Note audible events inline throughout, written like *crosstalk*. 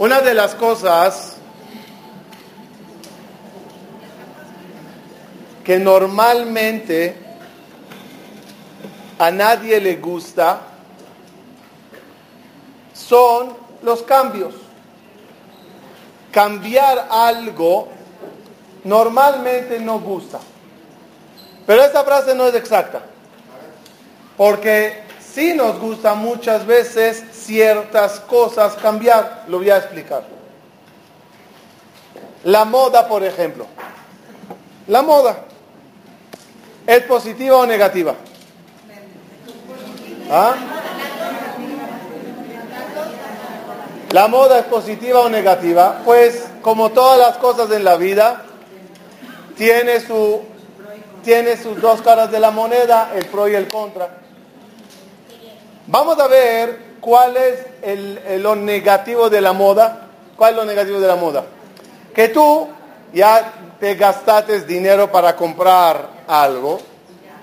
Una de las cosas que normalmente a nadie le gusta son los cambios. Cambiar algo normalmente no gusta. Pero esta frase no es exacta. Porque sí nos gusta muchas veces ciertas cosas cambiar. Lo voy a explicar. La moda, por ejemplo. La moda. ¿Es positiva o negativa? ¿Ah? ¿La moda es positiva o negativa? Pues como todas las cosas en la vida, tiene, su, tiene sus dos caras de la moneda, el pro y el contra. Vamos a ver cuál es lo negativo de la moda. ¿Cuál es lo negativo de la moda? Que tú ya te gastaste dinero para comprar algo,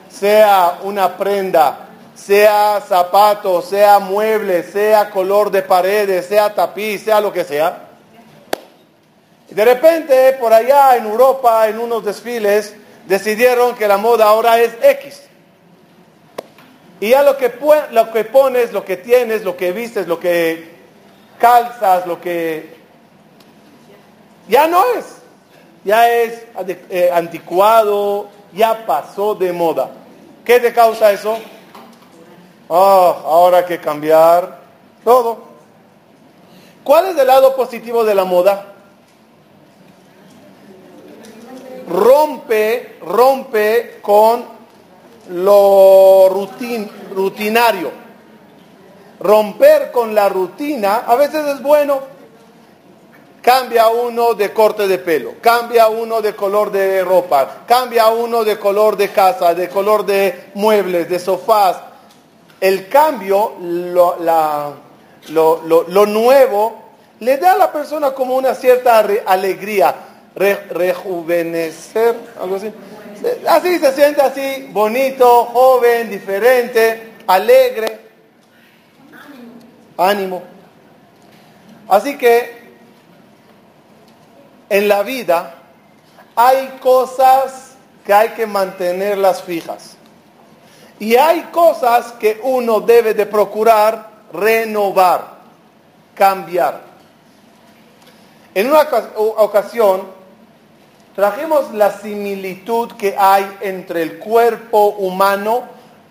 sea una prenda sea zapato, sea mueble, sea color de paredes, sea tapiz, sea lo que sea. De repente, por allá en Europa, en unos desfiles, decidieron que la moda ahora es X. Y ya lo que, lo que pones, lo que tienes, lo que vistes, lo que calzas, lo que... Ya no es. Ya es eh, anticuado, ya pasó de moda. ¿Qué te causa eso? Oh, ahora hay que cambiar todo. ¿Cuál es el lado positivo de la moda? Rompe, rompe con lo rutinario. Romper con la rutina a veces es bueno. Cambia uno de corte de pelo, cambia uno de color de ropa, cambia uno de color de casa, de color de muebles, de sofás, el cambio, lo, nuevo, le da a la persona como una cierta alegría, rejuvenecer, algo así. Así se siente así, bonito, joven, diferente, alegre, ánimo. Así que en la vida hay cosas que hay que mantenerlas fijas. Y hay cosas que uno debe de procurar renovar, cambiar. En una ocasión trajimos la similitud que hay entre el cuerpo humano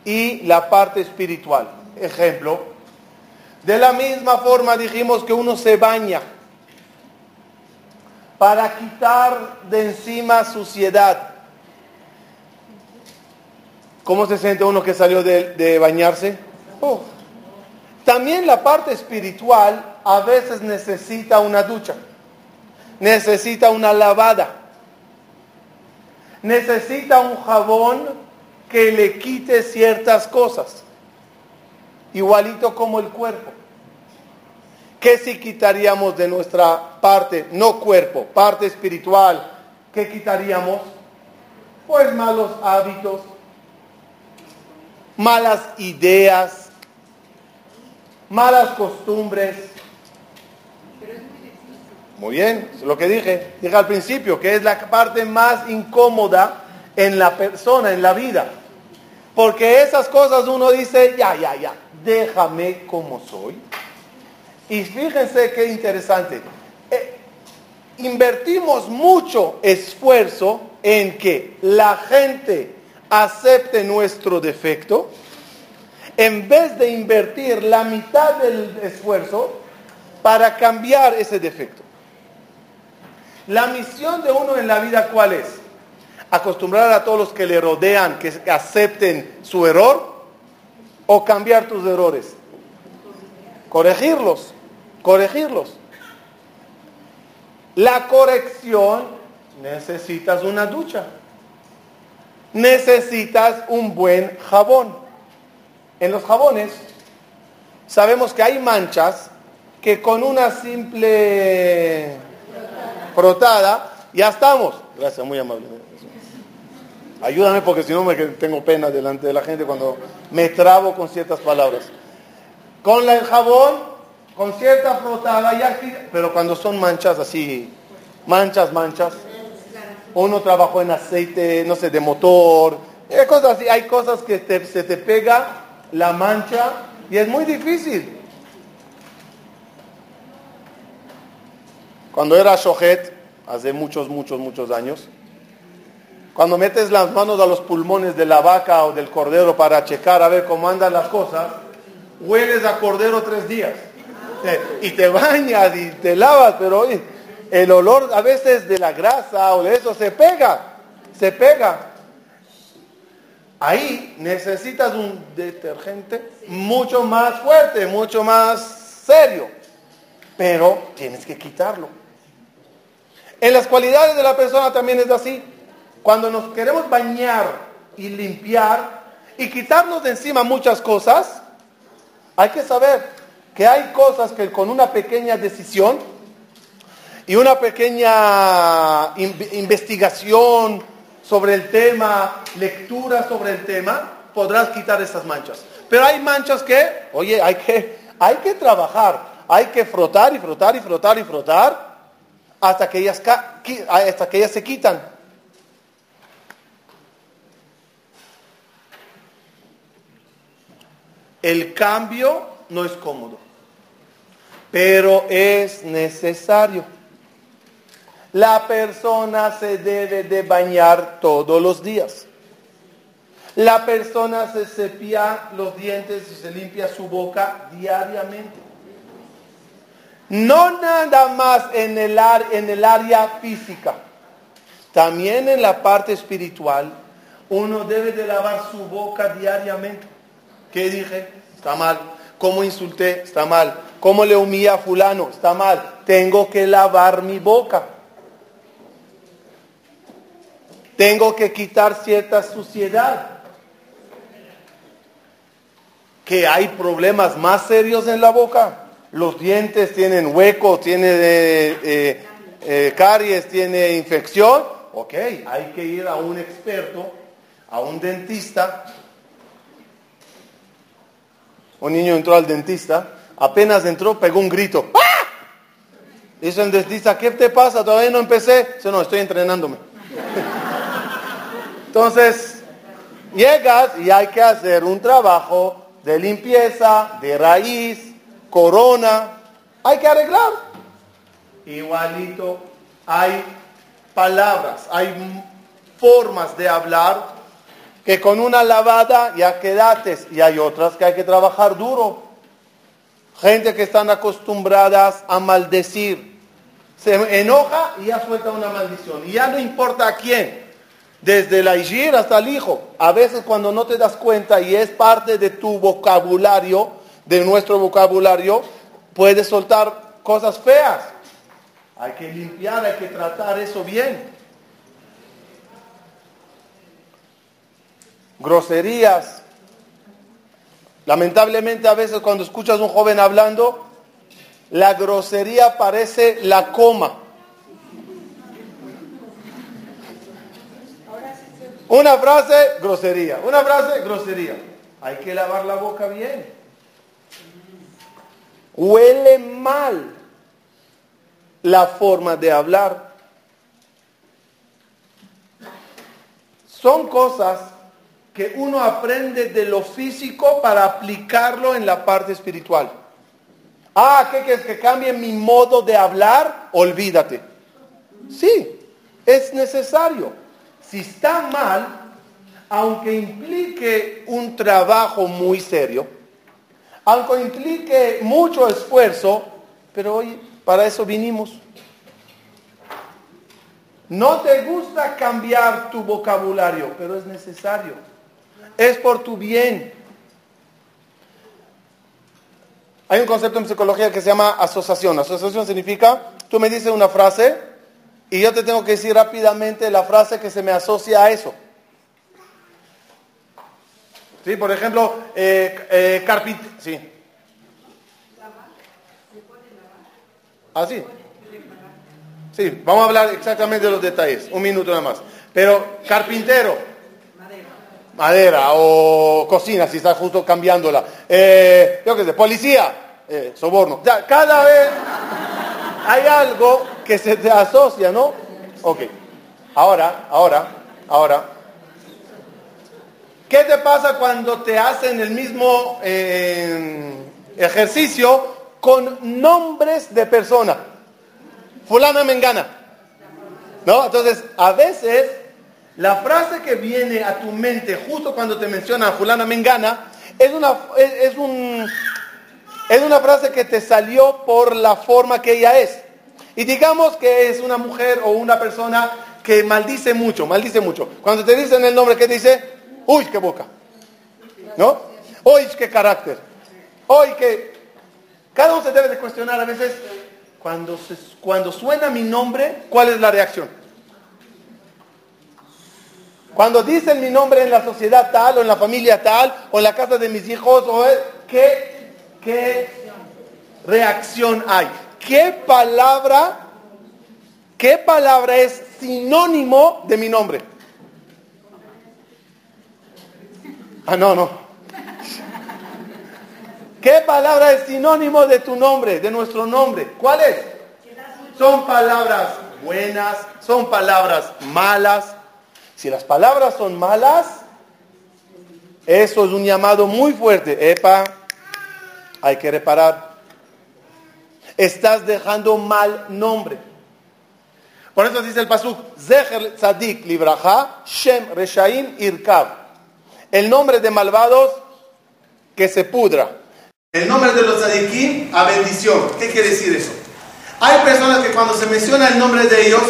y la parte espiritual. Ejemplo, de la misma forma dijimos que uno se baña para quitar de encima suciedad ¿Cómo se siente uno que salió de, bañarse? También la parte espiritual a veces necesita una ducha, necesita una lavada, necesita un jabón que le quite ciertas cosas, igualito como el cuerpo. ¿Qué si quitaríamos de nuestra parte, no cuerpo, parte espiritual? ¿Qué quitaríamos? Pues malos hábitos, malas ideas, malas costumbres. Muy bien, es lo que dije. Dije al principio que es la parte más incómoda en la persona, en la vida. Porque esas cosas uno dice, ya, ya, ya, déjame como soy. Y fíjense qué interesante. Eh, invertimos mucho esfuerzo en que la gente acepte nuestro defecto, en vez de invertir la mitad del esfuerzo para cambiar ese defecto. La misión de uno en la vida, ¿cuál es? Acostumbrar a todos los que le rodean que acepten su error o cambiar tus errores. Corregirlos, corregirlos. La corrección necesitas una ducha necesitas un buen jabón. En los jabones sabemos que hay manchas que con una simple frotada ya estamos. Gracias, muy amable. Ayúdame porque si no me tengo pena delante de la gente cuando me trabo con ciertas palabras. Con el jabón con cierta frotada, ya, pero cuando son manchas así, manchas, manchas, uno trabajó en aceite, no sé, de motor, hay eh, cosas así, hay cosas que se te pega la mancha y es muy difícil. Cuando era shohet, hace muchos, muchos, muchos años, cuando metes las manos a los pulmones de la vaca o del cordero para checar a ver cómo andan las cosas, hueles a cordero tres días. Y te bañas y te lavas, pero el olor a veces de la grasa o de eso se pega, se pega. Ahí necesitas un detergente mucho más fuerte, mucho más serio, pero tienes que quitarlo. En las cualidades de la persona también es así. Cuando nos queremos bañar y limpiar y quitarnos de encima muchas cosas, hay que saber que hay cosas que con una pequeña decisión y una pequeña investigación sobre el tema, lectura sobre el tema, podrás quitar esas manchas. Pero hay manchas que, oye, hay que, hay que trabajar, hay que frotar y frotar y frotar y frotar hasta que ellas, hasta que ellas se quitan. El cambio no es cómodo, pero es necesario. La persona se debe de bañar todos los días. La persona se cepilla los dientes y se limpia su boca diariamente. No nada más en el, área física, también en la parte espiritual, uno debe de lavar su boca diariamente. ¿Qué dije? Está mal. ¿Cómo insulté? Está mal. ¿Cómo le humilla a fulano? Está mal. Tengo que lavar mi boca. Tengo que quitar cierta suciedad. Que hay problemas más serios en la boca. Los dientes tienen hueco, tiene eh, eh, eh, caries, tiene infección. Ok, hay que ir a un experto, a un dentista. Un niño entró al dentista, apenas entró, pegó un grito. ¡Ah! Dice el dentista, ¿qué te pasa? Todavía no empecé. Dice, no, estoy entrenándome. *laughs* Entonces, llegas y hay que hacer un trabajo de limpieza, de raíz, corona, hay que arreglar. Igualito, hay palabras, hay formas de hablar que con una lavada ya quedates y hay otras que hay que trabajar duro. Gente que están acostumbradas a maldecir. Se enoja y ya suelta una maldición. Y ya no importa a quién desde la hijir hasta el hijo. A veces cuando no te das cuenta y es parte de tu vocabulario, de nuestro vocabulario, puedes soltar cosas feas. Hay que limpiar, hay que tratar eso bien. Groserías. Lamentablemente a veces cuando escuchas a un joven hablando, la grosería parece la coma. Una frase, grosería. Una frase, grosería. Hay que lavar la boca bien. Huele mal la forma de hablar. Son cosas que uno aprende de lo físico para aplicarlo en la parte espiritual. Ah, ¿qué quieres que cambie mi modo de hablar? Olvídate. Sí, es necesario si está mal, aunque implique un trabajo muy serio, aunque implique mucho esfuerzo, pero hoy para eso vinimos. No te gusta cambiar tu vocabulario, pero es necesario. Es por tu bien. Hay un concepto en psicología que se llama asociación. Asociación significa, tú me dices una frase y yo te tengo que decir rápidamente la frase que se me asocia a eso. Sí, por ejemplo, eh, eh carpint sí. ¿Ah, sí? Sí, vamos a hablar exactamente de los detalles, un minuto nada más. Pero carpintero, madera, madera o cocina, si está justo cambiándola. Eh, yo qué sé, policía, eh, soborno. Ya, cada vez hay algo que se te asocia, ¿no? Ok. Ahora, ahora, ahora. ¿Qué te pasa cuando te hacen el mismo eh, ejercicio con nombres de persona? Fulana Mengana. ¿No? Entonces, a veces la frase que viene a tu mente justo cuando te mencionan fulana Mengana es una, es, un, es una frase que te salió por la forma que ella es. Y digamos que es una mujer o una persona que maldice mucho, maldice mucho. Cuando te dicen el nombre, ¿qué dice? Uy, qué boca. ¿No? Uy, qué carácter. Uy, qué... Cada uno se debe de cuestionar a veces, cuando, cuando suena mi nombre, ¿cuál es la reacción? Cuando dicen mi nombre en la sociedad tal, o en la familia tal, o en la casa de mis hijos, o ¿qué, qué reacción hay? ¿Qué palabra, qué palabra es sinónimo de mi nombre? Ah, no, no. ¿Qué palabra es sinónimo de tu nombre, de nuestro nombre? ¿Cuál es? Son palabras buenas, son palabras malas, si las palabras son malas, eso es un llamado muy fuerte. Epa, hay que reparar. Estás dejando mal nombre. Por eso dice el pasuk, Zeher Tzadik Libraja, Shem Reshaim Irkav. El nombre de malvados que se pudra. El nombre de los tzadikim a bendición. ¿Qué quiere decir eso? Hay personas que cuando se menciona el nombre de ellos,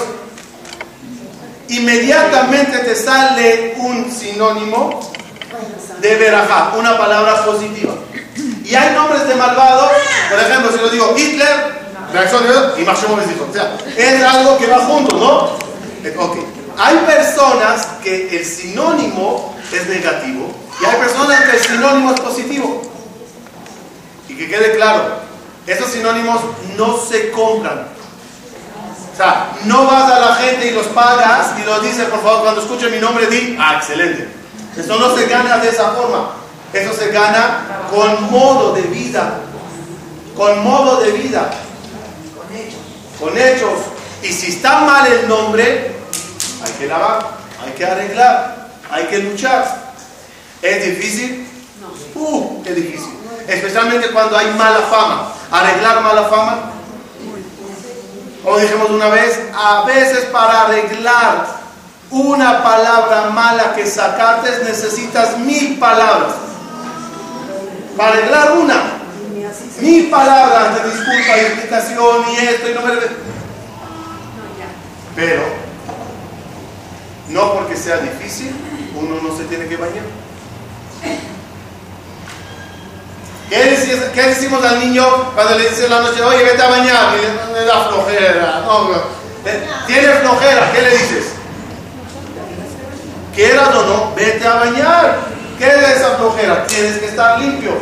inmediatamente te sale un sinónimo de verajá, una palabra positiva. Y hay nombres de malvados, por ejemplo, si lo digo Hitler, reacción de y dijo. O sea, es algo que va junto, ¿no? Ok. Hay personas que el sinónimo es negativo y hay personas que el sinónimo es positivo. Y que quede claro, esos sinónimos no se compran. O sea, no vas a la gente y los pagas y los dices, por favor, cuando escuche mi nombre, di, ah, excelente. Eso no se gana de esa forma. Eso se gana con modo de vida. Con modo de vida. Con hechos. Con hechos. Y si está mal el nombre, hay que lavar, hay que arreglar, hay que luchar. ¿Es difícil? No. Uh, qué difícil. Especialmente cuando hay mala fama. Arreglar mala fama como dijimos una vez, a veces para arreglar una palabra mala que sacaste necesitas mil palabras. Para arreglar una, mil palabras de disculpa, de explicación y esto y no me... Pero, no porque sea difícil, uno no se tiene que bañar. ¿Qué, decimos al niño cuando le dice la noche, oye, vete a bañar? Y le, da flojera. No, Tiene flojera, ¿qué le dices? Quieras o no, vete a bañar. ¿Qué es esa flojera? Tienes que estar limpio.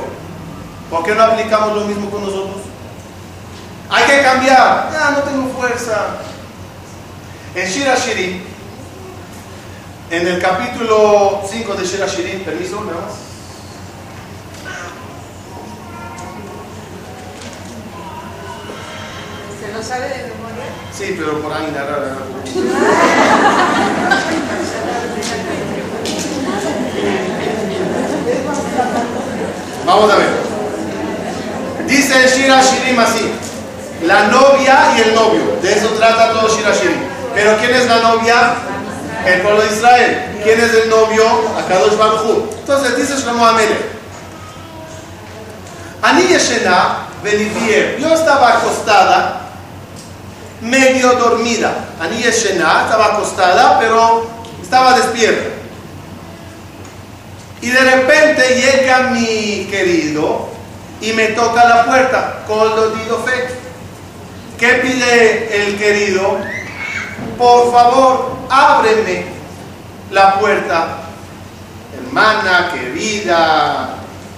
¿Por qué no aplicamos lo mismo con nosotros? Hay que cambiar. Ya no tengo fuerza. En Shira Shirin, en el capítulo 5 de Shira Shirin, permiso, ¿me vas? ¿Lo sabe de memoria? Sí, pero por ahí nada. Vamos a ver. Dice el Shira Shirim así. La novia y el novio. De eso trata todo Shira Shirim. Pero ¿quién es la novia? El pueblo de Israel. ¿Quién es el novio? Akadosh Baruj Entonces dice Shlomo Amelech. Ani Yeshena Belivier. Yo estaba acostada medio dormida. Ani Shena estaba acostada, pero estaba despierta. Y de repente llega mi querido y me toca la puerta con dido fe. ¿Qué pide el querido? Por favor, ábreme la puerta. Hermana, querida,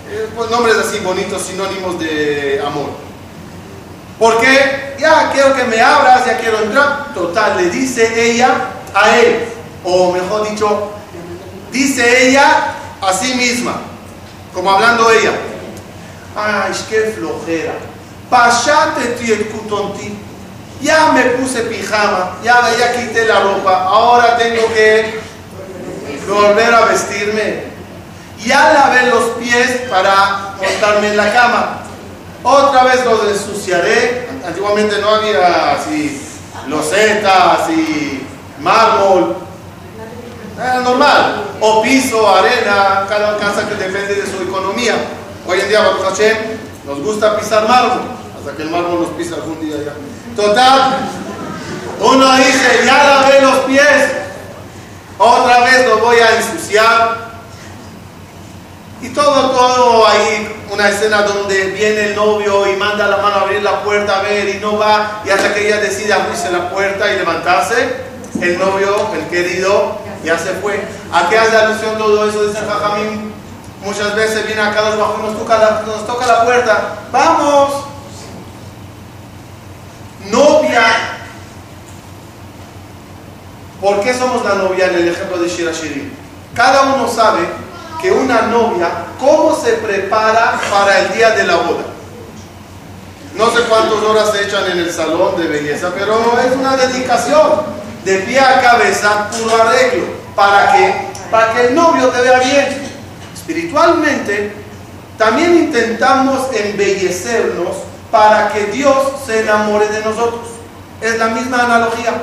eh, pues nombres así bonitos, sinónimos de amor. Porque ya quiero que me abras, ya quiero entrar. Total, le dice ella a él, o mejor dicho, dice ella a sí misma, como hablando ella. Ay, qué flojera. Pashate kutonti. Ya me puse pijama, ya, ya quité la ropa, ahora tengo que volver a vestirme. Ya lavé los pies para montarme en la cama. Otra vez los ensuciaré. Antiguamente no había así losetas y mármol. Era normal. O piso, arena, cada casa que depende de su economía. Hoy en día, nos gusta pisar mármol. Hasta que el mármol nos pisa algún día ya. Total, uno dice, ya lavé los pies, otra vez los voy a ensuciar. Y todo, todo ahí, una escena donde viene el novio y manda la mano a abrir la puerta a ver y no va, y hasta que ella decide abrirse la puerta y levantarse, el novio, el querido, ya se fue. ¿A qué hace alusión todo eso? Dice Jajamín, muchas veces viene acá los bajos, nos nos toca la puerta, vamos, novia. ¿Por qué somos la novia en el ejemplo de Shira Shirin? Cada uno sabe que una novia, cómo se prepara para el día de la boda. No sé cuántas horas se echan en el salón de belleza, pero es una dedicación de pie a cabeza, puro arreglo. ¿Para qué? Para que el novio te vea bien. Espiritualmente, también intentamos embellecernos para que Dios se enamore de nosotros. Es la misma analogía.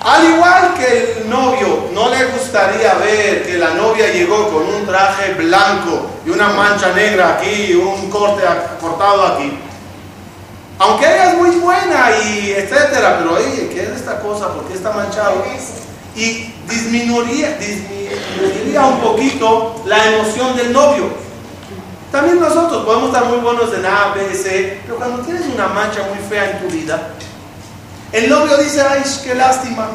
Al igual que el novio no le gustaría ver que la novia llegó con un traje blanco y una mancha negra aquí, un corte cortado aquí. Aunque ella es muy buena y etcétera, pero oye, ¿qué es esta cosa? ¿Por qué está manchado? Y disminuiría, disminuiría un poquito la emoción del novio. También nosotros podemos estar muy buenos en A, B, C, pero cuando tienes una mancha muy fea en tu vida, el novio dice, ay, qué lástima.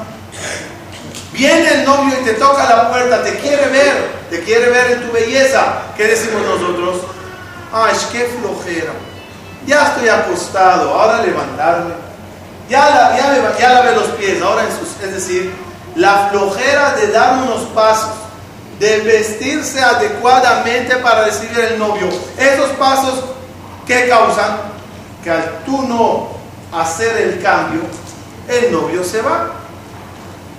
Viene el novio y te toca la puerta, te quiere ver, te quiere ver en tu belleza. ¿Qué decimos nosotros? Ay, qué flojera. Ya estoy acostado, ahora levantarme. Ya, la, ya, los pies, ahora en sus, es decir, la flojera de dar unos pasos de vestirse adecuadamente para recibir el novio. Esos pasos que causan que al tú no hacer el cambio, el novio se va.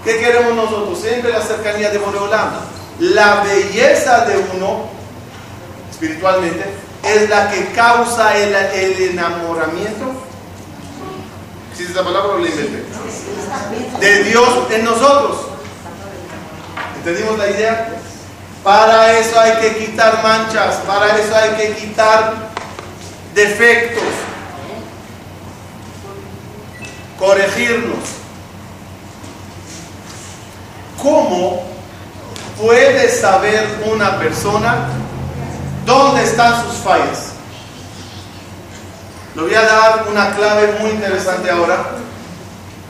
¿Qué queremos nosotros? Siempre la cercanía de Moreolán. La belleza de uno, espiritualmente, es la que causa el, enamoramiento. ¿Existe esa palabra o la inventé? De Dios en nosotros. ¿Entendimos la idea? Para eso hay que quitar manchas, para eso hay que quitar defectos, corregirnos. ¿Cómo puede saber una persona dónde están sus fallas? Le voy a dar una clave muy interesante ahora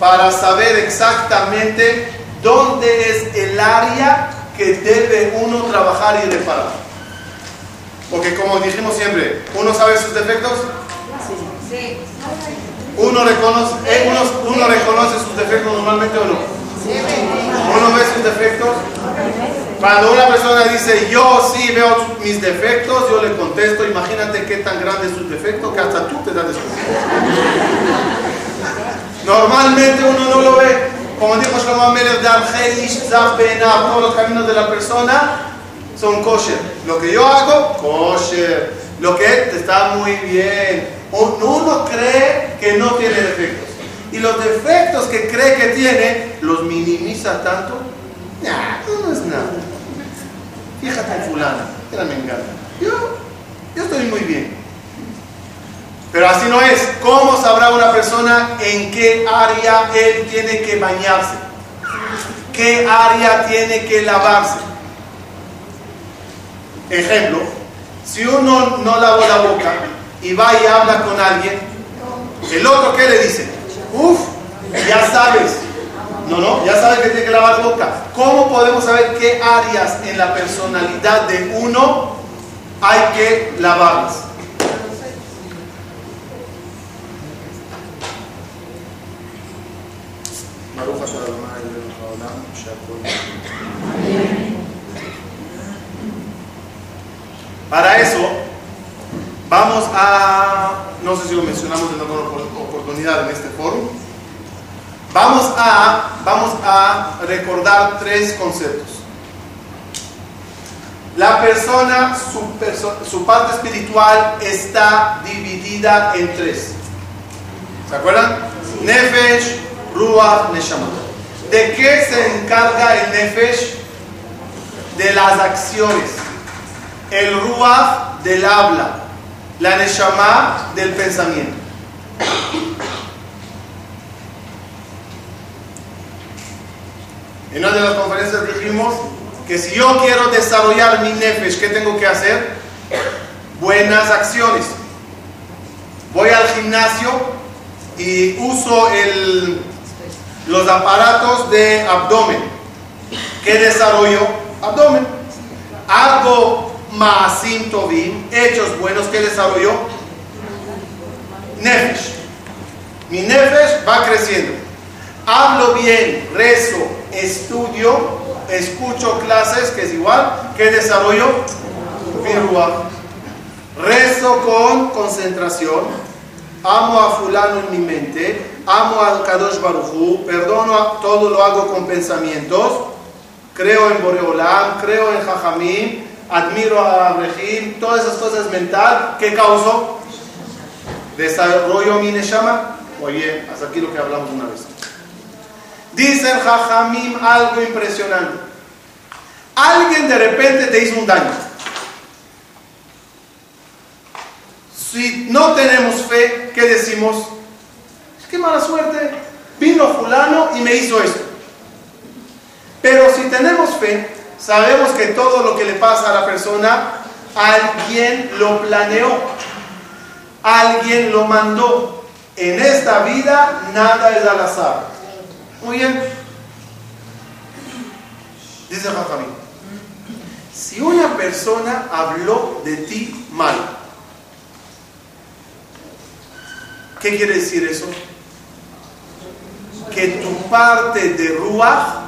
para saber exactamente dónde es el área que debe uno trabajar y reparar. Porque como dijimos siempre, uno sabe sus defectos. Uno reconoce, eh, uno, reconoce sus defectos normalmente o no. Uno ve sus defectos. Cuando una persona dice, yo sí veo mis defectos, yo le contesto, imagínate qué tan grande es su defecto que hasta tú te das cuenta. Normalmente uno no lo ve como dijo Shlomo Amelech, todos los caminos de la persona son kosher. Lo que yo hago, kosher. Lo que está muy bien. Uno cree que no tiene defectos. Y los defectos que cree que tiene, los minimiza tanto. Nah, no es nada. Fíjate en fulana, era me encanta. Yo, yo estoy muy bien. Pero así no es. ¿Cómo sabrá una persona en qué área él tiene que bañarse? ¿Qué área tiene que lavarse? Ejemplo, si uno no lavó la boca y va y habla con alguien, el otro ¿qué le dice? Uf, ya sabes. No, no, ya sabes que tiene que lavar la boca. ¿Cómo podemos saber qué áreas en la personalidad de uno hay que lavarlas? Para eso, vamos a no sé si lo mencionamos en alguna oportunidad en este foro. Vamos a, vamos a recordar tres conceptos. La persona, su, su parte espiritual está dividida en tres. ¿Se acuerdan? Nefesh, Ruach, Neshama. ¿De qué se encarga el Nefesh? De las acciones. El Ruach del habla. La Neshama del pensamiento. En una de las conferencias dijimos que si yo quiero desarrollar mi nefesh, ¿qué tengo que hacer? Buenas acciones. Voy al gimnasio y uso el, los aparatos de abdomen. ¿Qué desarrollo? Abdomen. Hago maasim tovim, hechos buenos. ¿Qué desarrollo? Nefesh. Mi nefesh va creciendo. Hablo bien, rezo, estudio, escucho clases, que es igual, que desarrollo Rezo con concentración, amo a fulano en mi mente, amo al Kadosh Baruchu, perdono, a, todo lo hago con pensamientos, creo en Boreolam, creo en Jajamim, admiro a Abraham, todas esas cosas mental, ¿qué causó? Desarrollo mi Neshama. Oye, hasta aquí lo que hablamos una vez. Dice el Jajamim algo impresionante. Alguien de repente te hizo un daño. Si no tenemos fe, ¿qué decimos? Qué mala suerte. Vino fulano y me hizo esto. Pero si tenemos fe, sabemos que todo lo que le pasa a la persona, alguien lo planeó. Alguien lo mandó. En esta vida nada es al azar. Muy bien. Dice Jajamín, si una persona habló de ti mal, ¿qué quiere decir eso? Que tu parte de Ruach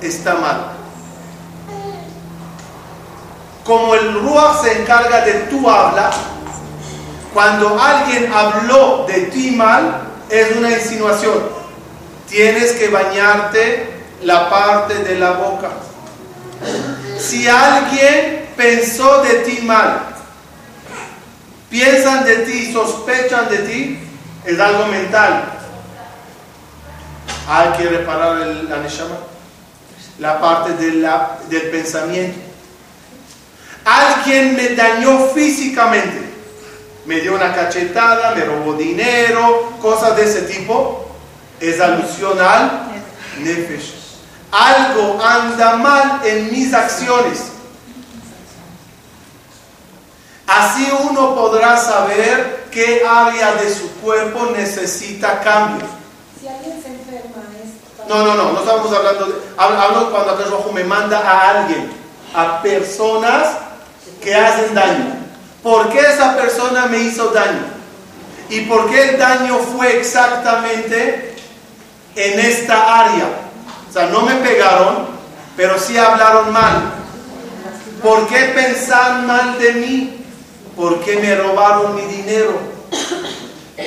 está mal. Como el Ruach se encarga de tu habla, cuando alguien habló de ti mal, es una insinuación tienes que bañarte la parte de la boca. Si alguien pensó de ti mal, piensan de ti, sospechan de ti, es algo mental. Hay que reparar el, la la parte del pensamiento. Alguien me dañó físicamente, me dio una cachetada, me robó dinero, cosas de ese tipo es alusión al nefesh. Algo anda mal en mis acciones. Así uno podrá saber qué área de su cuerpo necesita cambio. Si alguien se enferma, No, no, no, no estamos hablando de. Hablo cuando Akash Rojo me manda a alguien, a personas que hacen daño. ¿Por qué esa persona me hizo daño? ¿Y por qué el daño fue exactamente en esta área. O sea, no me pegaron, pero sí hablaron mal. ¿Por qué pensaron mal de mí? ¿Por qué me robaron mi dinero?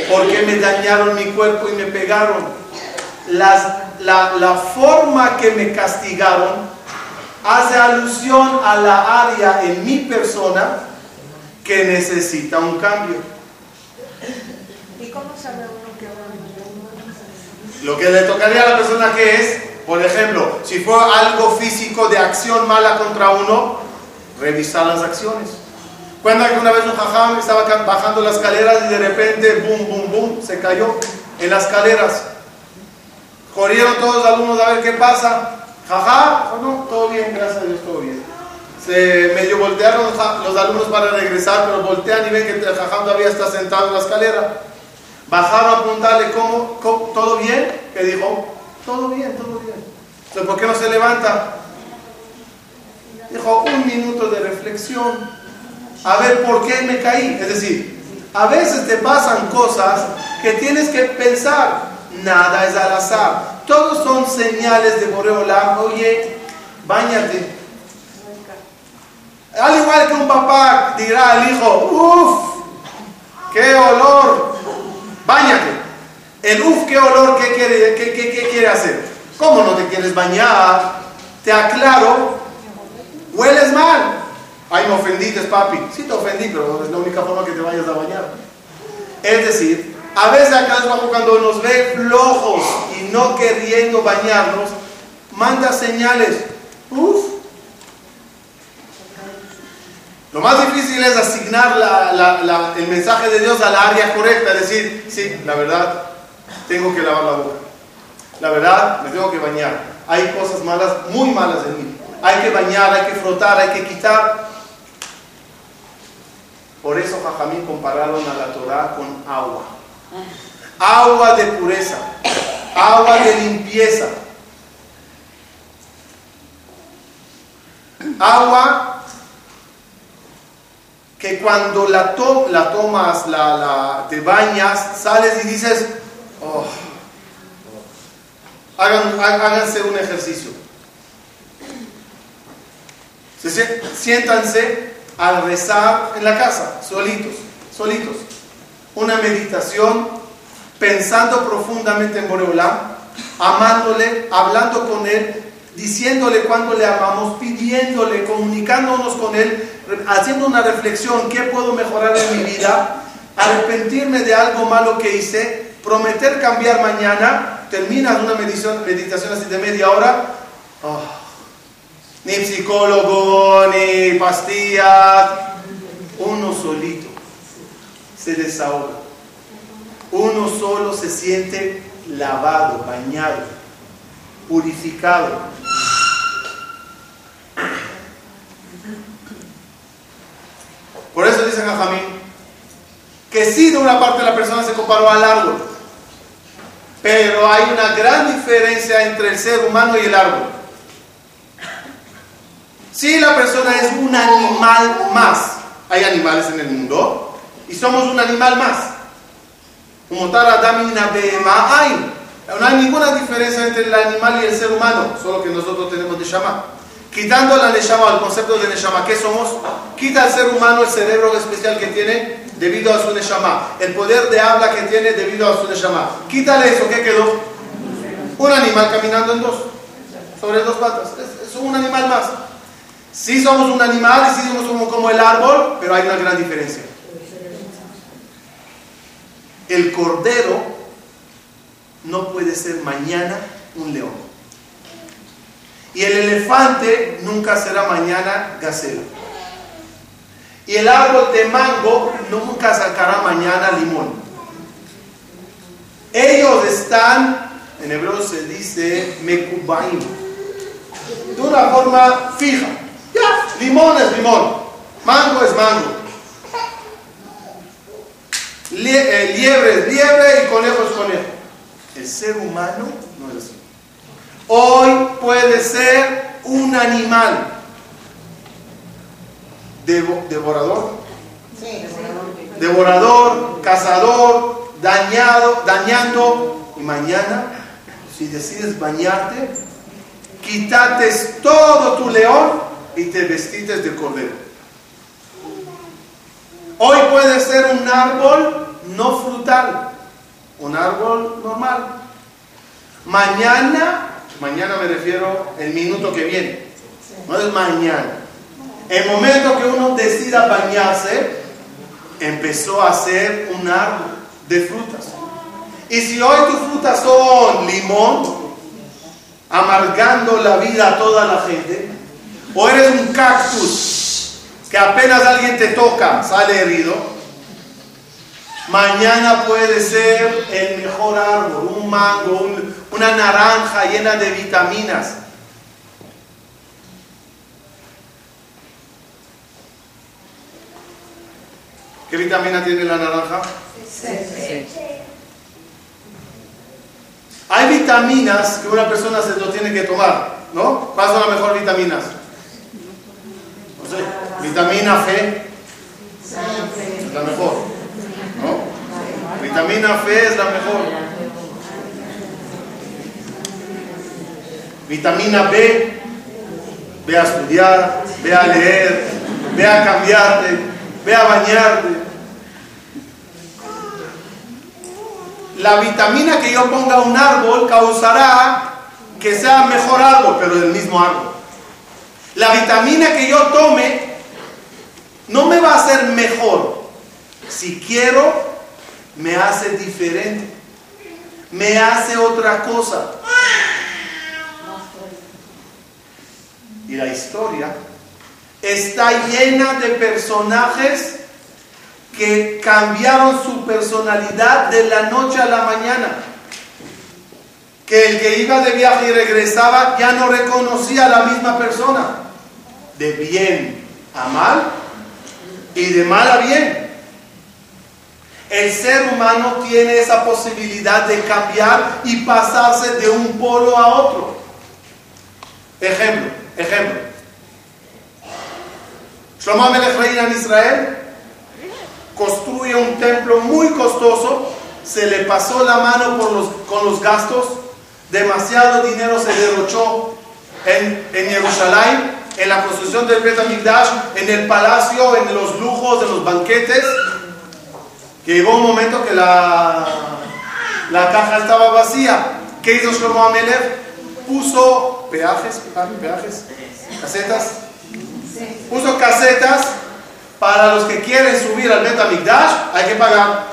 ¿Por qué me dañaron mi cuerpo y me pegaron? la, la forma que me castigaron hace alusión a la área en mi persona que necesita un cambio. ¿Y cómo sabe lo que le tocaría a la persona que es, por ejemplo, si fue algo físico de acción mala contra uno, revisar las acciones. Cuenta que una vez un jajam estaba bajando las escaleras y de repente, boom, boom, boom, se cayó en las escaleras. Corrieron todos los alumnos a ver qué pasa. Jajá, no, todo bien, gracias a Dios, todo bien. Se medio voltearon los alumnos para regresar, pero voltean y ven que el jajam todavía está sentado en la escalera. Bajaron a preguntarle, ¿cómo, todo bien? Que dijo, todo bien, todo bien. Entonces, ¿por qué no se levanta? Dijo, un minuto de reflexión. A ver, ¿por qué me caí? Es decir, a veces te pasan cosas que tienes que pensar. Nada es al azar. Todos son señales de Boreolam. Oye, bañate. Al igual que un papá dirá al hijo, uff, ¡Qué olor! Báñate. El uf, qué olor, ¿qué quiere, qué- qué quiere hacer? ¿Cómo no te quieres bañar? Te aclaro, hueles mal. Ay, me ofendiste, papi. Sí te ofendí, pero es la única forma que te vayas a bañar. Es decir, a veces acá cuando nos ve flojos y no queriendo bañarnos, manda señales. Uf. Lo más difícil es asignar la- la- la- el mensaje de Dios al área correcta, decir, sí, la verdad, tengo que lavar la boca. La verdad, me tengo que bañar. Hay cosas malas, muy malas en mí. Hay que bañar, hay que frotar, hay que quitar. Por eso Jajamín compararon a la Torah con agua. Agua de pureza, agua de limpieza. Agua que cuando la, to- la tomas, la, la- te bañas, sales y dices, "Oh". Hagan- há- háganse un ejercicio. Siéntanse a rezar en la casa, solitos, solitos. Una meditación pensando profundamente en Boreolam, amándole, hablando con él, diciéndole cuánto le amamos, pidiéndole, comunicándonos con él, haciendo una reflexión, ¿qué puedo mejorar en mi vida? Arrepentirme de algo malo que hice, prometer cambiar mañana, terminas una meditación, meditación así de media hora, oh, ni psicólogo, ni pastillas, uno solito se desahoga. Uno solo se siente lavado, bañado, purificado. Por eso dice Jajamín que sí de una parte la persona se comparó al árbol, pero hay una gran diferencia entre el ser humano y el árbol. Si la persona es un animal más, hay animales en el mundo y somos un animal más. Como tal, Adam hay. No hay ninguna diferencia entre el animal y el ser humano, solo que nosotros tenemos Neshama. Quitando la Neshama, el concepto de Neshama, ¿qué somos? Quita al ser humano el cerebro especial que tiene debido a su Neshama, el poder de habla que tiene debido a su Neshama. Quítale eso, ¿qué quedó? Un animal caminando en dos, sobre dos patas. Es un animal más. Sí somos un animal y sí somos como, como el árbol, pero hay una gran diferencia. El cordero no puede ser mañana un león. Y el elefante nunca será mañana gacela. Y el árbol de mango nunca sacará mañana limón. Ellos están, en hebreo se dice mekubaim, de una forma fija. Ya, limón es limón, mango es mango. Lie- eh, liebre es liebre y conejo es conejo. El ser humano no es así. Hoy puede ser un animal devo- devorador, Sí, devorador, cazador, dañado, dañando. Y mañana, si decides bañarte, quitates todo tu león y te vestites de cordero. Hoy puede ser un árbol no frutal, un árbol normal. Mañana, mañana me refiero el minuto que viene, no es mañana. El momento que uno decida bañarse, empezó a ser un árbol de frutas. Y si hoy tus frutas son limón, amargando la vida a toda la gente, o eres un cactus que apenas alguien te toca, sale herido, mañana puede ser el mejor árbol, un mango, un- una naranja llena de vitaminas. ¿Qué vitamina tiene la naranja? Hay vitaminas que una persona se lo tiene que tomar, ¿no? ¿Cuáles son las mejores vitaminas? Vitamina F es la mejor, ¿no? Vitamina F es la mejor. Vitamina B, ve a estudiar, ve a leer, ve a cambiarte, ve a bañarte. La vitamina que yo ponga a un árbol causará que sea mejor árbol, pero del mismo árbol. La vitamina que yo tome no me va a hacer mejor. Si quiero, me hace diferente. Me hace otra cosa. Y la historia está llena de personajes que cambiaron su personalidad de la noche a la mañana. Que el que iba de viaje y regresaba ya no reconocía a la misma persona. De bien a mal y de mal a bien. El ser humano tiene esa posibilidad de cambiar y pasarse de un polo a otro. Ejemplo, ejemplo. Shlomo Melech reina en Israel, construye un templo muy costoso, se le pasó la mano por los, con los gastos, demasiado dinero se derrochó en, en Jerusalén, en la construcción del Bet en el palacio, en los lujos, en los banquetes, que llegó un momento que la, la caja estaba vacía. ¿Qué hizo Shlomo Amelech? Puso peajes, peajes, casetas, puso casetas para los que quieren subir al Betamigdash, hay que pagar.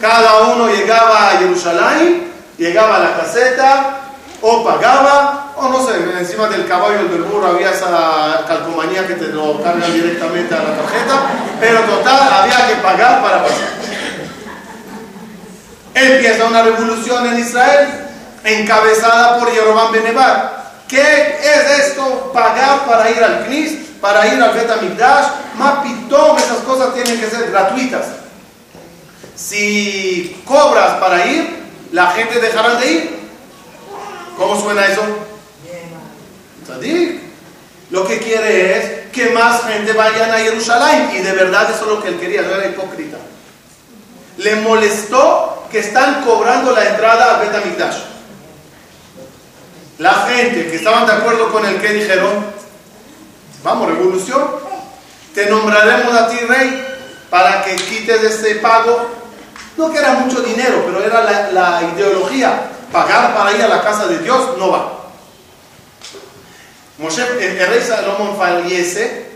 Cada uno llegaba a Jerusalén, llegaba a la caseta, o pagaba, o no sé, del caballo del burro había esa calcomanía que te lo cargan directamente a la tarjeta, pero total, había que pagar para pasar. Empieza una revolución en Israel, encabezada por Jeroboam Benevar. ¿Qué es esto? Pagar para ir al Knis, para ir al Betamigdash, Mapitón, esas cosas tienen que ser gratuitas. Si cobras para ir, la gente dejará de ir. ¿Cómo suena eso? Lo que quiere es que más gente vayan a Jerusalén y de verdad eso es lo que él quería, no era hipócrita. Le molestó que están cobrando la entrada al Betamigdash. La gente que estaban de acuerdo con el que dijeron, vamos, revolución, te nombraremos a ti rey para que quites este pago. No que era mucho dinero, pero era la ideología pagar para ir a la casa de Dios, no va. Moshe, el rey Salomón fallece,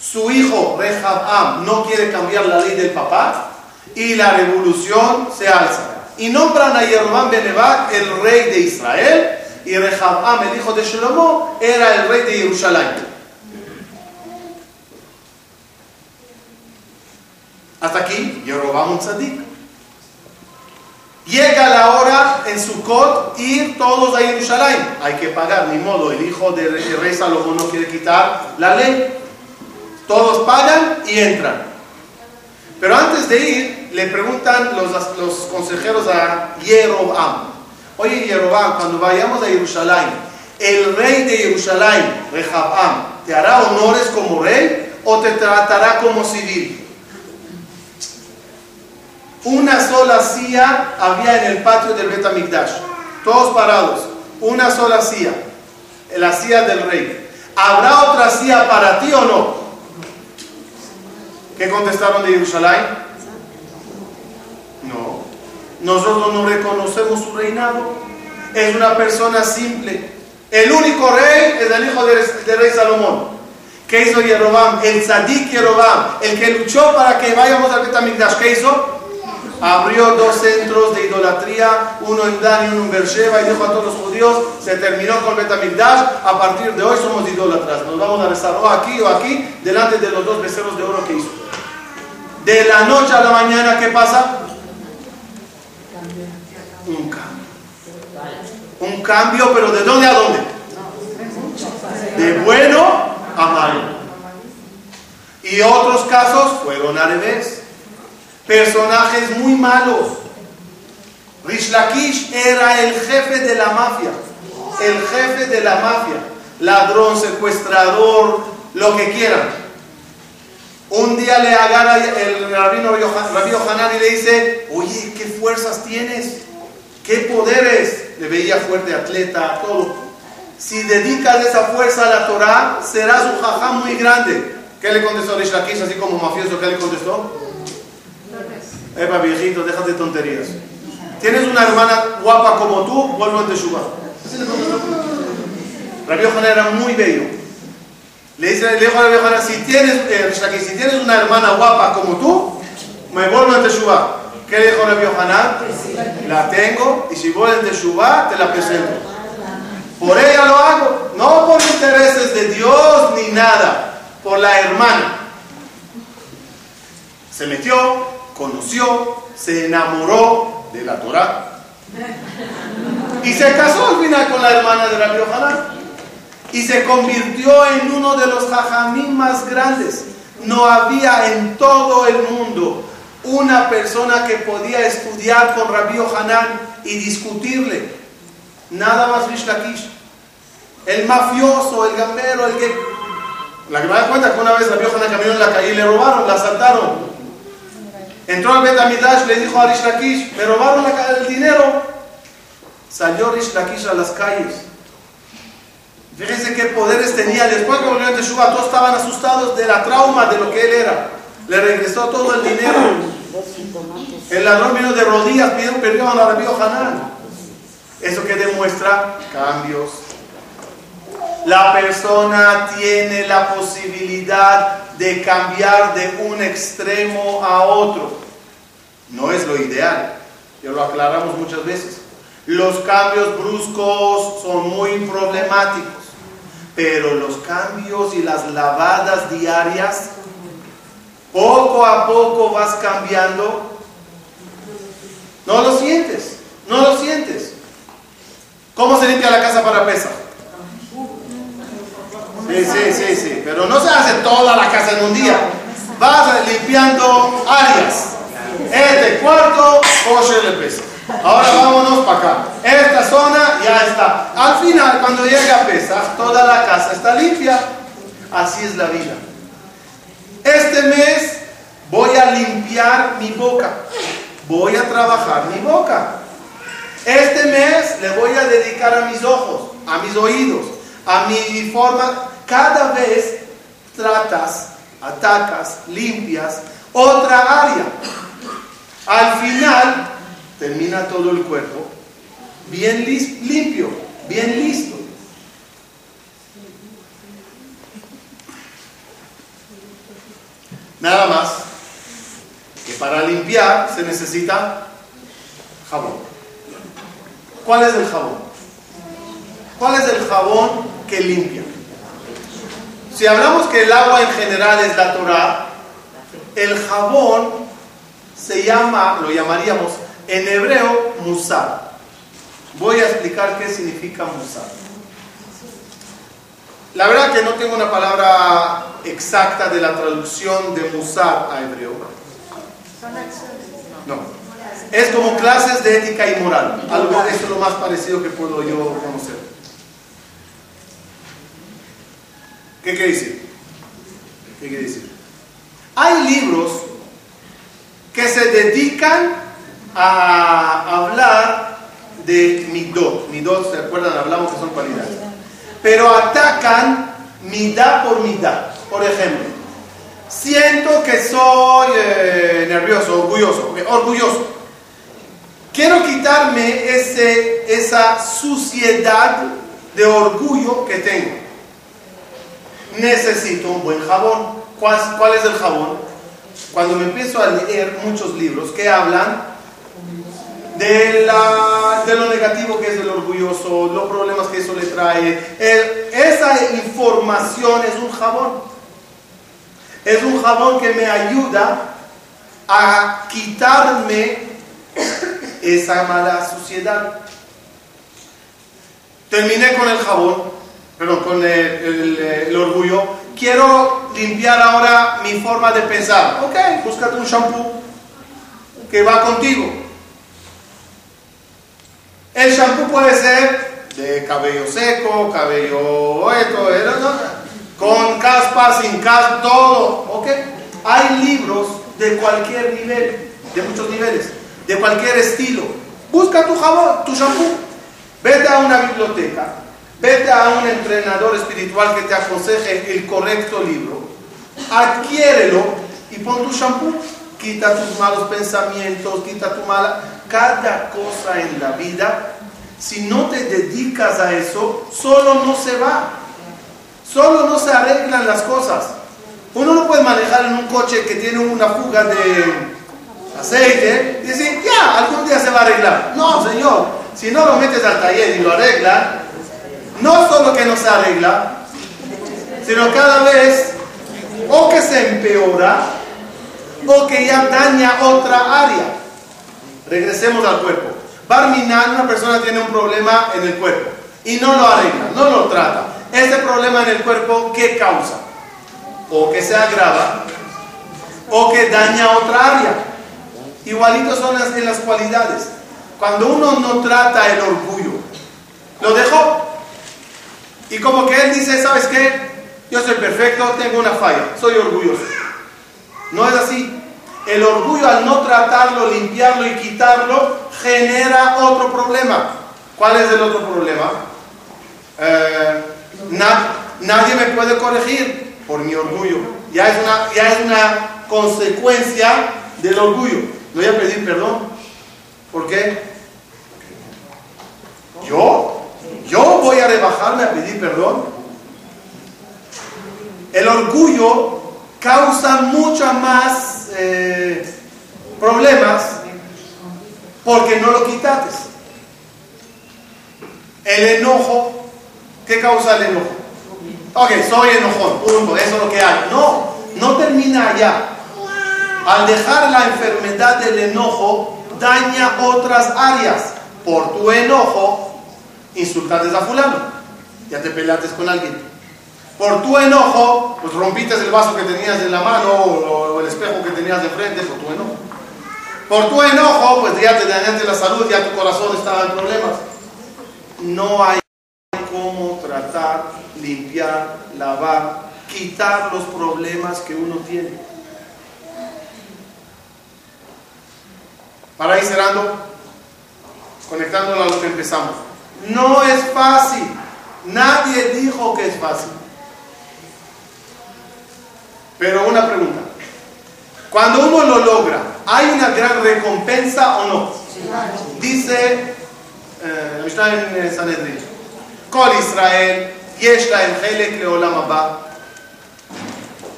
su hijo Rehabam no quiere cambiar la ley del papá y la revolución se alza. Y nombran a Yerobam Benevat el rey de Israel y Rehabam, el hijo de Shlomo, era el rey de Jerusalén. Hasta aquí, Yerobam un tzadik. Llega la hora en Sukkot ir todos a Jerusalén. Hay que pagar, ni modo. El hijo de rey Salomón no quiere quitar la ley. Todos pagan y entran. Pero antes de ir, le preguntan los, consejeros a Jeroboam. Oye, Jeroboam, cuando vayamos a Jerusalén, el rey de Jerusalén, Rehabam, ¿te hará honores como rey o te tratará como civil? Una sola silla había en el patio del Betamigdash. Todos parados. Una sola silla. La silla del rey. ¿Habrá otra silla para ti o no? ¿Qué contestaron de Jerusalén? No. Nosotros no reconocemos su reinado. Es una persona simple. El único rey es el hijo del rey Salomón. ¿Qué hizo Yerobam? El tzadik Yerobam, el que luchó para que vayamos al Betamigdash. ¿Qué hizo? Abrió dos centros de idolatría, uno en Dan y uno en Beersheba, y dijo a todos los judíos, se terminó con Betamigdash, a partir de hoy somos idólatras, nos vamos a rezar o aquí o aquí, delante de los dos becerros de oro que hizo. De la noche a la mañana, ¿qué pasa? Un cambio. Un cambio, pero ¿de dónde a dónde? De bueno a malo. Y otros casos fueron al revés personajes muy malos. Rish Lakish era el jefe de la mafia, el jefe de la mafia, ladrón, secuestrador, lo que quieran. Un día le agarra el rabino Rabino Hanan y le dice, oye, ¿qué fuerzas tienes? ¿Qué poderes? Le veía fuerte atleta, todo. Si dedicas esa fuerza a la Torah, serás un jajá muy grande. ¿Qué le contestó Rish Lakish, así como mafioso? ¿Qué le contestó? Epa, viejito, déjate de tonterías. Tienes una hermana guapa como tú, vuelvo en Teshuvah. Rabbi Yohanan era muy bello. Le dice, le dijo a Rabbi Yohanan, si tienes, eh, si tienes una hermana guapa como tú, me vuelvo en Teshuvah. ¿Qué le dijo Rabbi Yohanan? La tengo y si voy en Teshuvah, te la presento. Por ella lo hago, no por intereses de Dios ni nada, por la hermana. Se metió, conoció, se enamoró de la Torah y se casó al final con la hermana de Rabbi Yohanan y se convirtió en uno de los jajamín más grandes. No había en todo el mundo una persona que podía estudiar con Rabbi Yohanan y discutirle. Nada más Rish Lakish. El mafioso, el gambero, el que... La que me da cuenta que una vez Rabbi Yohanan caminó en la calle y le robaron, la asaltaron. Entró al Betamidash, le dijo a Rish Lakish, me robaron el dinero. Salió Rish Lakish a las calles. Fíjense qué poderes tenía. Después que volvió a Teshuvah, todos estaban asustados de la trauma de lo que él era. Le regresó todo el dinero. El ladrón vino de rodillas, pidió perdón a Rabbi Hanan. Eso que demuestra cambios. La persona tiene la posibilidad de cambiar de un extremo a otro. No es lo ideal. Ya lo aclaramos muchas veces. Los cambios bruscos son muy problemáticos, pero los cambios y las lavadas diarias, poco a poco vas cambiando. No lo sientes, no lo sientes. ¿Cómo se limpia la casa para pesa? Sí, sí, sí, sí, pero no se hace toda la casa en un día. Vas limpiando áreas. Este cuarto, kosher le pesa. Ahora vámonos para acá. Esta zona ya está. Al final, cuando llega a pesa, toda la casa está limpia. Así es la vida. Este mes voy a limpiar mi boca. Voy a trabajar mi boca. Este mes le voy a dedicar a mis ojos, a mis oídos, a mi forma. Cada vez tratas, atacas, limpias otra área. Al final termina todo el cuerpo bien limpio, bien listo. Nada más que para limpiar se necesita jabón. ¿Cuál es el jabón? ¿Cuál es el jabón que limpia? Si hablamos que el agua en general es la Torah, el jabón se llama, lo llamaríamos en hebreo, musar. Voy a explicar qué significa musar. La verdad que no tengo una palabra exacta de la traducción de musar a hebreo. No. Es como clases de ética y moral. Algo, eso es lo más parecido que puedo yo conocer. ¿Qué quiere decir? ¿Qué quiere decir? Hay libros que se dedican a hablar de midot. Midot, ¿se acuerdan? Hablamos que son cualidades. Pero atacan midá por midá. Por ejemplo, siento que soy eh, nervioso, orgulloso. Orgulloso. Quiero quitarme ese, esa suciedad de orgullo que tengo. Necesito un buen jabón. ¿Cuál, ¿Cuál es el jabón? Cuando me empiezo a leer muchos libros que hablan de, la, de lo negativo que es el orgulloso, los problemas que eso le trae. esa información es un jabón. Es un jabón que me ayuda a quitarme esa mala suciedad. Terminé con el jabón, perdón, con el orgullo. Quiero limpiar ahora mi forma de pensar. Ok, búscate un shampoo que va contigo. El shampoo puede ser de cabello seco, cabello esto, con caspa, sin caspa, todo. ¿ok? Hay libros de cualquier nivel, de muchos niveles, de cualquier estilo. Busca tu jabón, tu shampoo. Vete a una biblioteca, vete a un entrenador espiritual que te aconseje el correcto libro, adquiérelo y pon tu shampoo quita tus malos pensamientos, quita tu mala... Cada cosa en la vida, si no te dedicas a eso, solo no se va. Solo no se arreglan las cosas. Uno no puede manejar en un coche que tiene una fuga de aceite y decir, ya, algún día se va a arreglar. No, señor, si no lo metes al taller y lo arregla, no solo que no se arregla, sino cada vez o que se empeora o que ya daña otra área. Regresemos al cuerpo. Barminan, una persona tiene un problema en el cuerpo y no lo arregla, no lo trata. Ese problema en el cuerpo, ¿qué causa? O que se agrava o que daña otra área. Igualito son las, en las cualidades. Cuando uno no trata el orgullo, lo dejó. Y como que él dice, ¿sabes qué? Yo soy perfecto, tengo una falla, soy orgulloso. No es así. El orgullo al no tratarlo, limpiarlo y quitarlo, genera otro problema. ¿Cuál es el otro problema? Eh, nadie me puede corregir por mi orgullo. Ya es, una, ya es una consecuencia del orgullo. Voy a pedir perdón. ¿Por qué? ¿Yo? ¿Yo voy a rebajarme a pedir perdón? El orgullo causa mucho más eh, problemas porque no lo quitaste. El enojo, ¿qué causa el enojo? Ok, soy enojón, punto, eso es lo que hay. No, no termina allá. Al dejar la enfermedad del enojo, daña otras áreas. Por tu enojo, insultaste a fulano. Ya te peleaste con alguien. Por tu enojo, pues rompiste el vaso que tenías en la mano o, el espejo que tenías de frente por tu enojo. Por tu enojo, pues ya te dañaste la salud, ya tu corazón estaba en problemas. No hay cómo tratar, limpiar, lavar, quitar los problemas que uno tiene. Para ir cerrando, conectándolo a lo que empezamos. No es fácil. Nadie dijo que es fácil. Pero una pregunta. Cuando uno lo logra, ¿hay una gran recompensa o no? Dice eh, Mishnah en eh, Sanedrin. Kol Israel, yesh.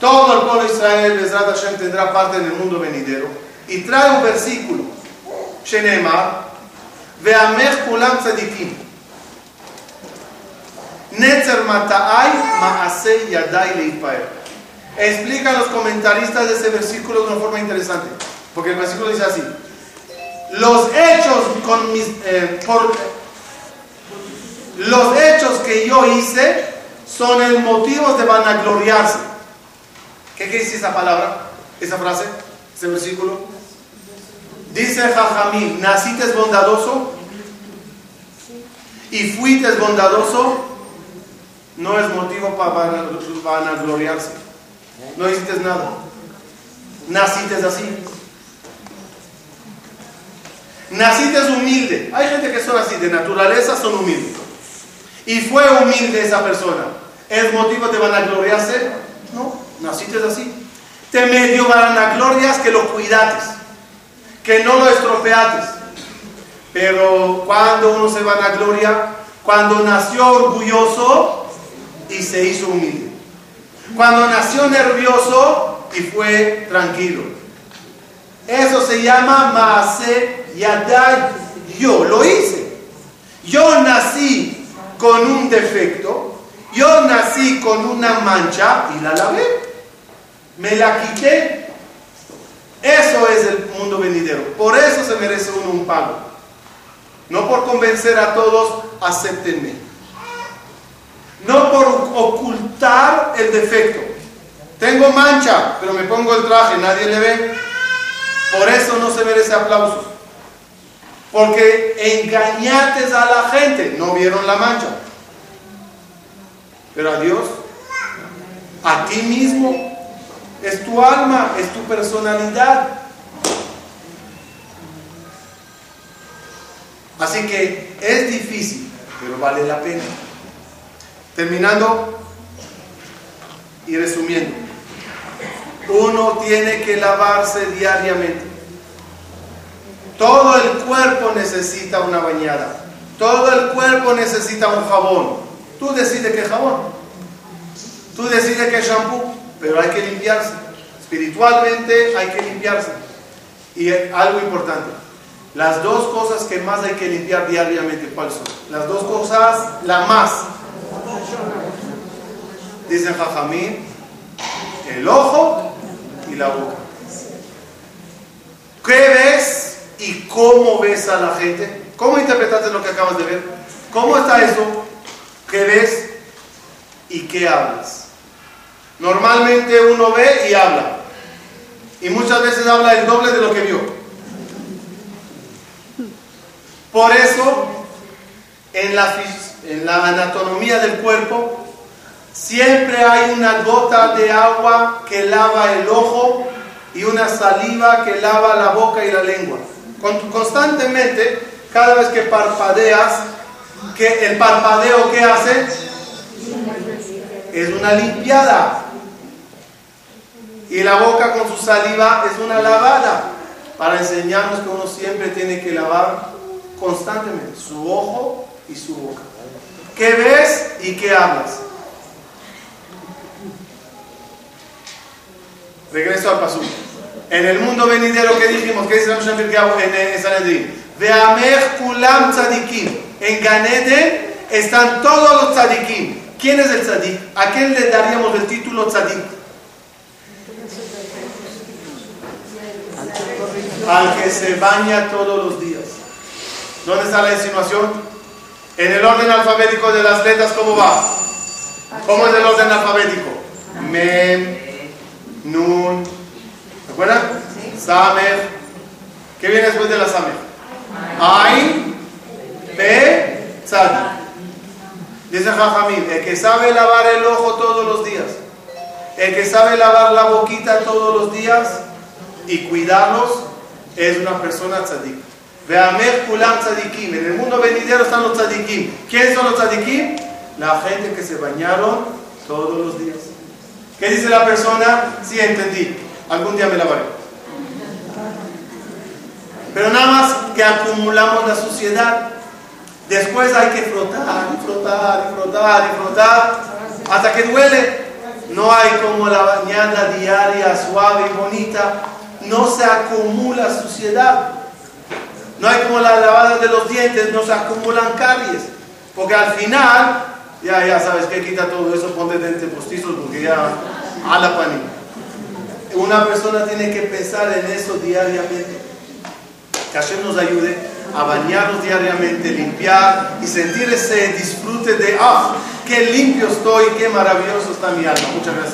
Todo el pueblo de Israel, Hashem, tendrá parte en el mundo venidero. Y trae un versículo. Shenema, ve'amech kulam tzadikim. Netzer mata'ai ma'asei yadai leipaer. Explican los comentaristas de ese versículo de una forma interesante. Porque el versículo dice así. Los hechos con mis, eh, por, los hechos que yo hice son el motivo de vanagloriarse. ¿Qué quiere decir esa palabra? Esa frase, ese versículo. Dice Jajamí, naciste bondadoso y fuiste bondadoso, no es motivo para vanagloriarse. No hiciste nada. Naciste así. Naciste humilde. Hay gente que son así, de naturaleza son humildes. Y fue humilde esa persona. ¿Es motivo de vanagloriarse? No, naciste así. Te medio vanaglorias que lo cuidates, que no lo estropeates. Pero cuando uno se vanagloria, cuando nació orgulloso y se hizo humilde. Cuando nació nervioso y fue tranquilo. Eso se llama Maase Yadai. Yo lo hice. Yo nací con un defecto. Yo nací con una mancha y la lavé. Me la quité. Eso es el mundo venidero. Por eso se merece uno un pago. No por convencer a todos, acéptenme no por ocultar el defecto. Tengo mancha, pero me pongo el traje, nadie le ve. Por eso no se merece aplausos. Porque engañates a la gente, no vieron la mancha. Pero a Dios, a ti mismo, es tu alma, es tu personalidad. Así que es difícil, pero vale la pena. Terminando y resumiendo. uno tiene que lavarse diariamente. Todo el cuerpo necesita una bañada. Todo el cuerpo necesita un jabón. Tú decides qué jabón. Tú decides qué shampoo. Pero hay que limpiarse. Espiritualmente hay que limpiarse. Y algo importante. Las dos cosas que más hay que limpiar diariamente, ¿cuáles son? Las dos cosas, la más. Dicen Jajamín, el ojo y la boca. ¿Qué ves y cómo ves a la gente? ¿Cómo interpretaste lo que acabas de ver? ¿Cómo está eso? ¿Qué ves y qué hablas? Normalmente uno ve y habla. Y muchas veces habla el doble de lo que vio. Por eso, en la, en la anatomía del cuerpo, siempre hay una gota de agua que lava el ojo y una saliva que lava la boca y la lengua. Constantemente, cada vez que parpadeas, que el parpadeo que hace es una limpiada. Y la boca con su saliva es una lavada para enseñarnos que uno siempre tiene que lavar constantemente su ojo y su boca. ¿Qué ves y qué hablas? Regreso al paso. En el mundo venidero que dijimos, que dice la en, en Sanedrín? Veamech kulam tzadikim. En Ganeden están todos los tzadikim. ¿Quién es el tzadik? ¿A quién le daríamos el título tzadik? Al que se baña todos los días. ¿Dónde está la insinuación? En el orden alfabético de las letras, ¿cómo va? ¿Cómo es el orden alfabético? Mem, Nun, ¿se acuerdan? Samer. ¿Qué viene después de la Samer? Ain, Pe, Tzad. Dice Jajamín, el que sabe lavar el ojo todos los días, el que sabe lavar la boquita todos los días y cuidarlos, es una persona tzadik. Veamer kulam tzadikim. En el mundo venidero están los tzadikim. ¿Quiénes son los tzadikim? La gente que se bañaron todos los días. ¿Qué dice la persona? Sí, entendí. Algún día me lavaré. Pero nada más que acumulamos la suciedad. Después hay que frotar y frotar y frotar y frotar hasta que duele. No hay como la bañada diaria suave y bonita. No se acumula suciedad. No hay como la lavada de los dientes, no se acumulan caries. Porque al final, ya, ya sabes que quita todo eso, ponte dientes postizos porque ya a la panita. Una persona tiene que pensar en eso diariamente. Que Hashem nos ayude a bañarnos diariamente, limpiar y sentir ese disfrute de, ah, qué limpio estoy, qué maravilloso está mi alma. Muchas gracias.